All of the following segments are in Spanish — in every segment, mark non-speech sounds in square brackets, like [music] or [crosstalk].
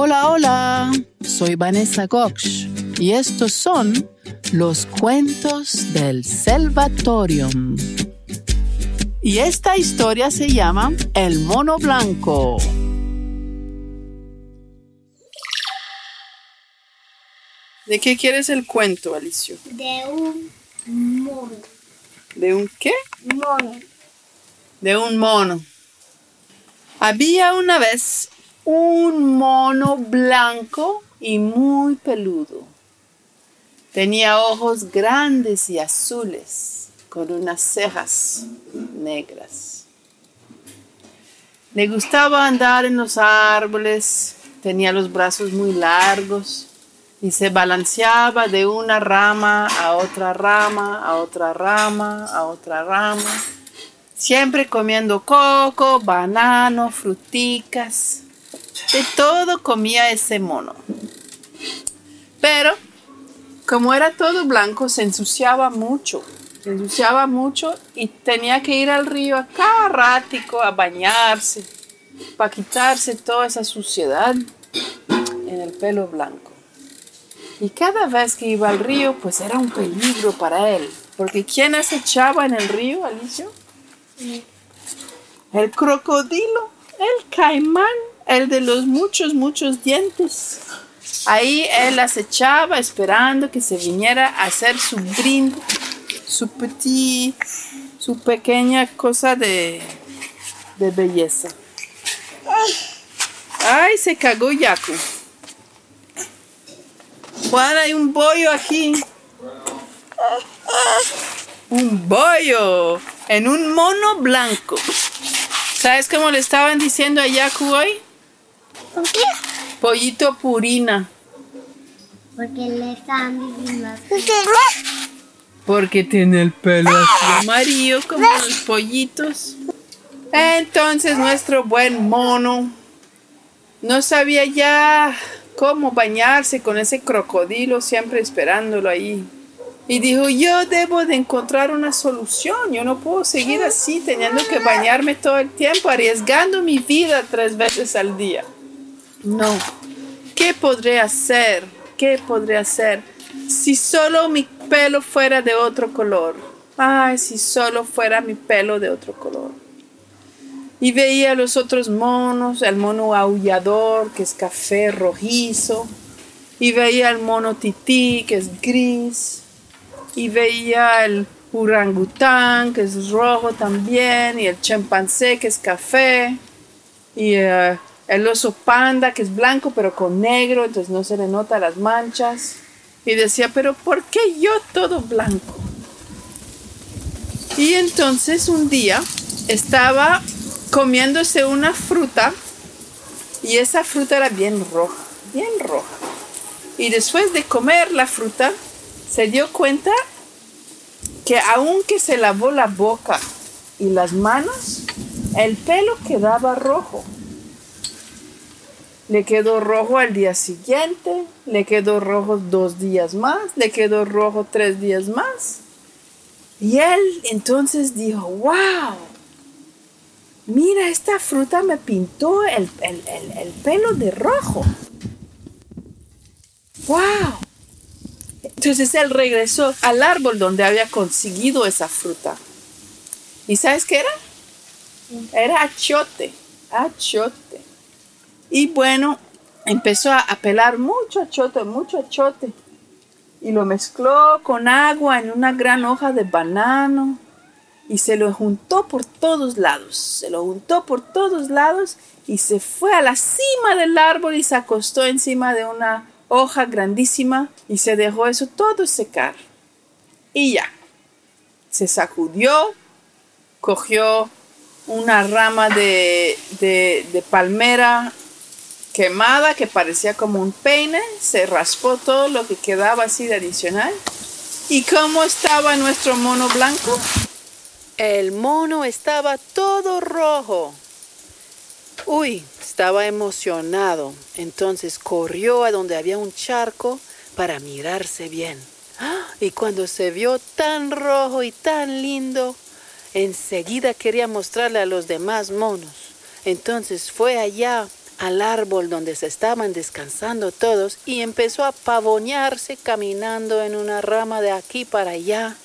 Hola, hola, soy Vanessa Gox y estos son los cuentos del Salvatorium. Y esta historia se llama El mono blanco. ¿De qué quieres el cuento, Alicio? De un mono. ¿De un qué? Mono. De un mono. Había una vez un mono blanco y muy peludo. Tenía ojos grandes y azules, con unas cejas negras. Le gustaba andar en los árboles, tenía los brazos muy largos y se balanceaba de una rama a otra rama, a otra rama, a otra rama, siempre comiendo coco, banano, fruticas. De todo comía ese mono. Pero, como era todo blanco, se ensuciaba mucho. Se ensuciaba mucho y tenía que ir al río a cada ratico a bañarse para quitarse toda esa suciedad en el pelo blanco. Y cada vez que iba al río, pues era un peligro para él. Porque ¿quién acechaba en el río, Alicio? El crocodilo, el caimán, el de los muchos, muchos dientes. Ahí él acechaba esperando que se viniera a hacer su brin, su petit, su pequeña cosa de, de belleza. Ay, se cagó Yaku. Juan, hay un bollo aquí. Un bollo en un mono blanco. ¿Sabes cómo le estaban diciendo a Yaku hoy? ¿Por qué? Pollito purina. Porque le están diciendo Porque tiene el pelo así amarillo como los pollitos. Entonces nuestro buen mono no sabía ya cómo bañarse con ese crocodilo siempre esperándolo ahí. Y dijo, yo debo de encontrar una solución. Yo no puedo seguir así teniendo que bañarme todo el tiempo, arriesgando mi vida tres veces al día. No. ¿Qué podré hacer? ¿Qué podré hacer? Si solo mi pelo fuera de otro color. Ay, si solo fuera mi pelo de otro color. Y veía los otros monos, el mono aullador, que es café rojizo. Y veía al mono tití, que es gris. Y veía el orangután, que es rojo también. Y el chimpancé, que es café. Y eh, el oso panda, que es blanco, pero con negro, entonces no se le nota las manchas. Y decía, pero ¿por qué yo todo blanco? Y entonces un día estaba comiéndose una fruta y esa fruta era bien roja, bien roja. Y después de comer la fruta, se dio cuenta que aunque se lavó la boca y las manos, el pelo quedaba rojo. Le quedó rojo al día siguiente, le quedó rojo dos días más, le quedó rojo tres días más. Y él entonces dijo, wow, mira, esta fruta me pintó el, el- el- el pelo de rojo. ¡Wow! Entonces él regresó al árbol donde había conseguido esa fruta. ¿Y sabes qué era? Era achote, achote. Y bueno, empezó a, pelar mucho achote, mucho achote. Y lo mezcló con agua en una gran hoja de banano y se lo juntó por todos lados, se lo juntó por todos lados y se fue a la cima del árbol y se acostó encima de una hoja grandísima y se dejó eso todo secar. Y ya, se sacudió, cogió una rama de, de, de palmera quemada que parecía como un peine, se raspó todo lo que quedaba así de adicional. ¿Y cómo estaba nuestro mono blanco? El mono estaba todo rojo. Uy, estaba emocionado. Entonces corrió a donde había un charco para mirarse bien. ¡Ah! Y cuando se vio tan rojo y tan lindo, enseguida quería mostrarle a los demás monos. Entonces fue allá al árbol donde se estaban descansando todos y empezó a pavonearse caminando en una rama de aquí para allá.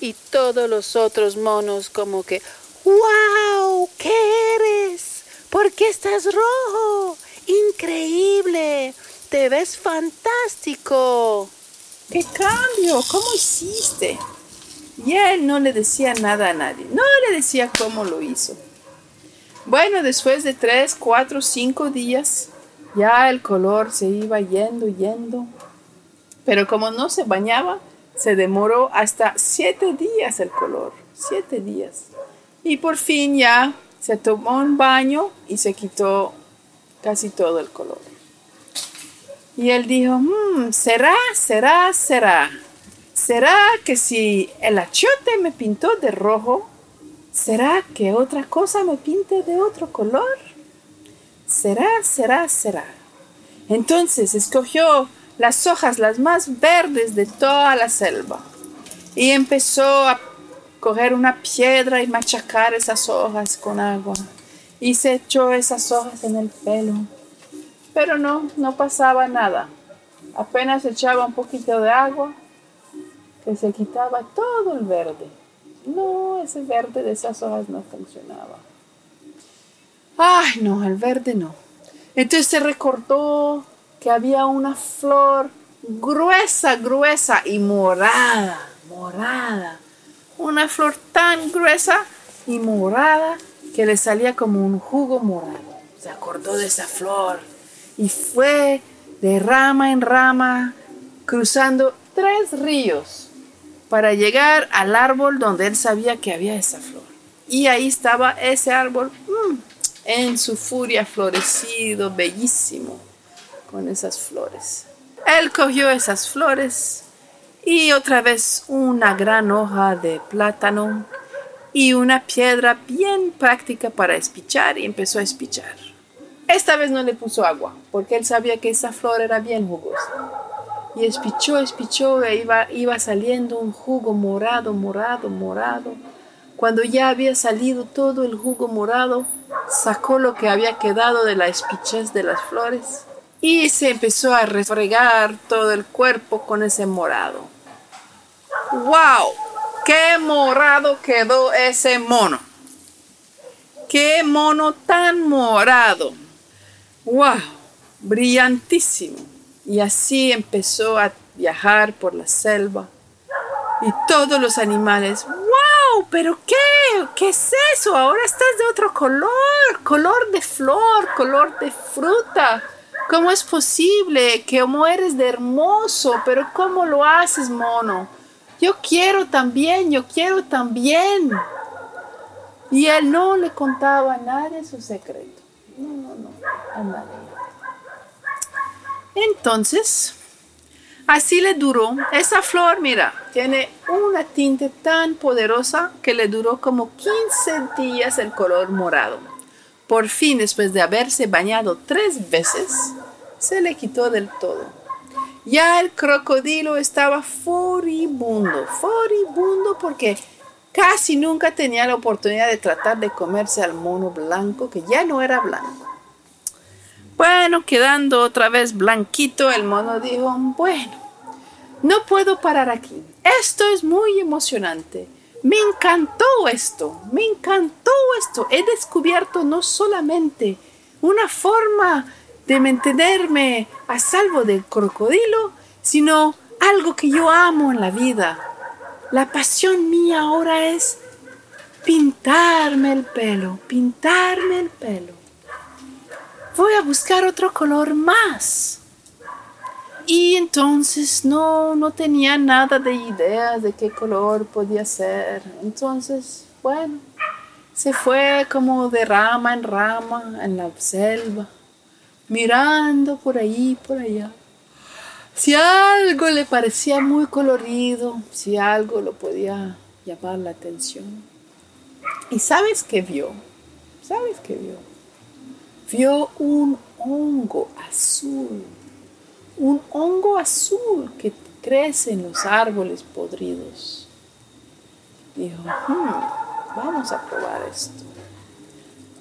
Y todos los otros monos como que, ¡Wow! ¿Qué eres? ¿Por qué estás rojo? Increíble. Te ves fantástico. ¿Qué cambio? ¿Cómo hiciste? Y él no le decía nada a nadie. No le decía cómo lo hizo. Bueno, después de tres, cuatro, cinco días, ya el color se iba yendo, yendo. Pero como no se bañaba, se demoró hasta siete días el color. Siete días. Y por fin ya se tomó un baño y se quitó casi todo el color. Y él dijo, hmm, será, será, será. ¿Será que si el achiote me pintó de rojo, ¿será que otra cosa me pinte de otro color? ¿Será, será, será? Entonces escogió las hojas las más verdes de toda la selva y empezó a coger una piedra y machacar esas hojas con agua y se echó esas hojas en el pelo pero no, no pasaba nada. Apenas echaba un poquito de agua, que se quitaba todo el verde. No, ese verde de esas hojas no funcionaba. Ay, no, el verde no. Entonces se recordó que había una flor gruesa, gruesa y morada, morada. Una flor tan gruesa y morada que le salía como un jugo morado. Se acordó de esa flor y fue de rama en rama cruzando tres ríos para llegar al árbol donde él sabía que había esa flor. Y ahí estaba ese árbol mm, en su furia florecido, bellísimo, con esas flores. Él cogió esas flores y otra vez una gran hoja de plátano y una piedra bien práctica para espichar y empezó a espichar. Esta vez no le puso agua, porque él sabía que esa flor era bien jugosa. Y espichó, espichó, e iba, iba saliendo un jugo morado, morado, morado. Cuando ya había salido todo el jugo morado, sacó lo que había quedado de la espichez de las flores y se empezó a refregar todo el cuerpo con ese morado. ¡Wow! ¡Qué morado quedó ese mono! ¡Qué mono tan morado! ¡Wow! Brillantísimo. Y así empezó a viajar por la selva. Y todos los animales, ¡wow! ¿Pero qué? ¿Qué es eso? Ahora estás de otro color, color de flor, color de fruta. ¿Cómo es posible? que ¿Cómo eres de hermoso? Pero ¿cómo lo haces, mono? Yo quiero también, yo quiero también. Y él no le contaba a nadie su secreto. No, no, no, Entonces, así le duró. Esa flor, mira, tiene una tinta tan poderosa que le duró como 15 días el color morado. Por fin, después de haberse bañado tres veces, se le quitó del todo. Ya el crocodilo estaba furibundo, furibundo porque Casi nunca tenía la oportunidad de tratar de comerse al mono blanco, que ya no era blanco. Bueno, quedando otra vez blanquito, el mono dijo, bueno, no puedo parar aquí. Esto es muy emocionante. Me encantó esto, me encantó esto. He descubierto no solamente una forma de mantenerme a salvo del crocodilo, sino algo que yo amo en la vida, la pasión mía ahora es pintarme el pelo, pintarme el pelo. Voy a buscar otro color más. Y entonces no, no tenía nada de idea de qué color podía ser. Entonces, bueno, se fue como de rama en rama en la selva, mirando por ahí, por allá. Si algo le parecía muy colorido, si algo lo podía llamar la atención. ¿Y sabes qué vio? ¿Sabes qué vio? Vio un hongo azul, un hongo azul que crece en los árboles podridos. Dijo, hmm, vamos a probar esto.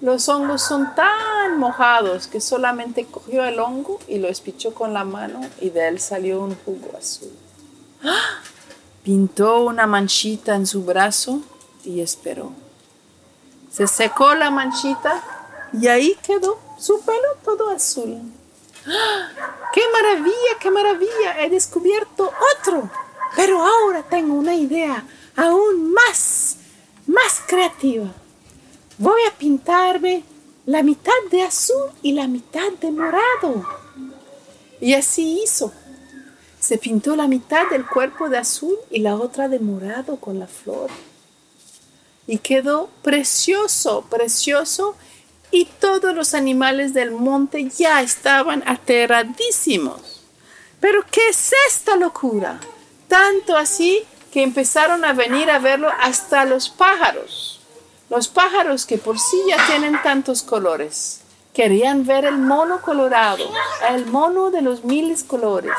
los hongos son tan mojados que solamente cogió el hongo y lo espichó con la mano y de él salió un jugo azul. ¡Ah! Pintó una manchita en su brazo y esperó. Se secó la manchita y ahí quedó su pelo todo azul. [gasps] ¡Qué maravilla, qué maravilla! He descubierto otro. Pero ahora tengo una idea aún más, más creativa voy a pintarme la mitad de azul y la mitad de morado. Y así hizo. Se pintó la mitad del cuerpo de azul y la otra de morado con la flor. Y quedó precioso, precioso. Y todos los animales del monte ya estaban aterradísimos. Pero ¿qué es esta locura? Tanto así que empezaron a venir a verlo hasta los pájaros. Los pájaros que por sí ya tienen tantos colores, querían ver el mono colorado, el mono de los miles colores.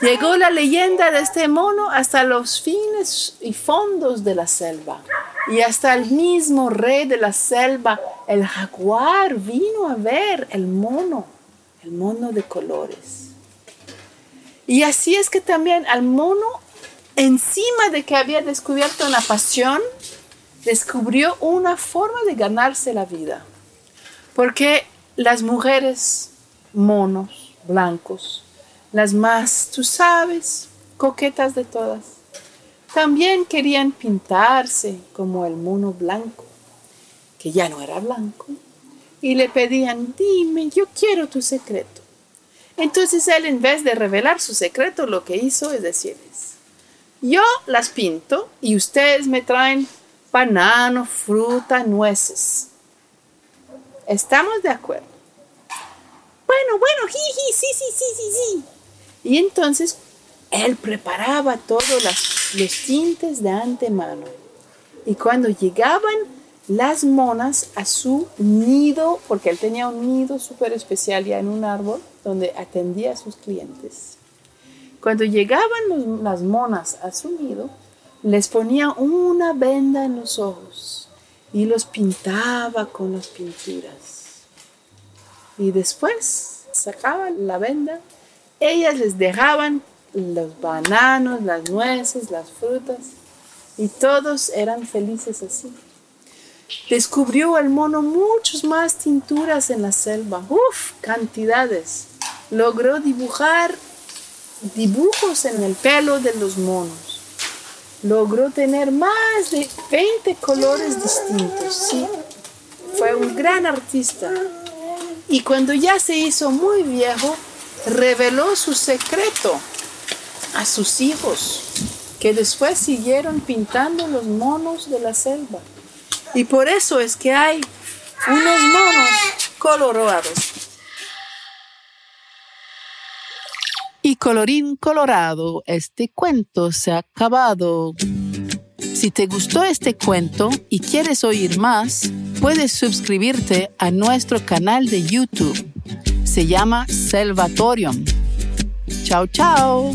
Llegó la leyenda de este mono hasta los fines y fondos de la selva. Y hasta el mismo rey de la selva, el jaguar, vino a ver el mono, el mono de colores. Y así es que también al mono, encima de que había descubierto una pasión, descubrió una forma de ganarse la vida. Porque las mujeres monos, blancos, las más, tú sabes, coquetas de todas, también querían pintarse como el mono blanco, que ya no era blanco, y le pedían, dime, yo quiero tu secreto. Entonces él, en vez de revelar su secreto, lo que hizo es decirles, yo las pinto y ustedes me traen banano, fruta, nueces. ¿Estamos de acuerdo? Bueno, bueno, jiji, sí, sí, sí, sí, sí. Y entonces él preparaba todos los tintes de antemano. Y cuando llegaban las monas a su nido, porque él tenía un nido súper especial ya en un árbol donde atendía a sus clientes. Cuando llegaban las monas a su nido, les ponía una venda en los ojos y los pintaba con las pinturas. Y después sacaban la venda, ellas les dejaban los bananos, las nueces, las frutas, y todos eran felices así. Descubrió el mono muchas más tinturas en la selva, uff, cantidades. Logró dibujar dibujos en el pelo de los monos logró tener más de 20 colores distintos. Sí, fue un gran artista. Y cuando ya se hizo muy viejo, reveló su secreto a sus hijos, que después siguieron pintando los monos de la selva. Y por eso es que hay unos monos colorados. Y colorín colorado, este cuento se ha acabado. Si te gustó este cuento y quieres oír más, puedes suscribirte a nuestro canal de YouTube. Se llama Salvatorium. Chao, chao.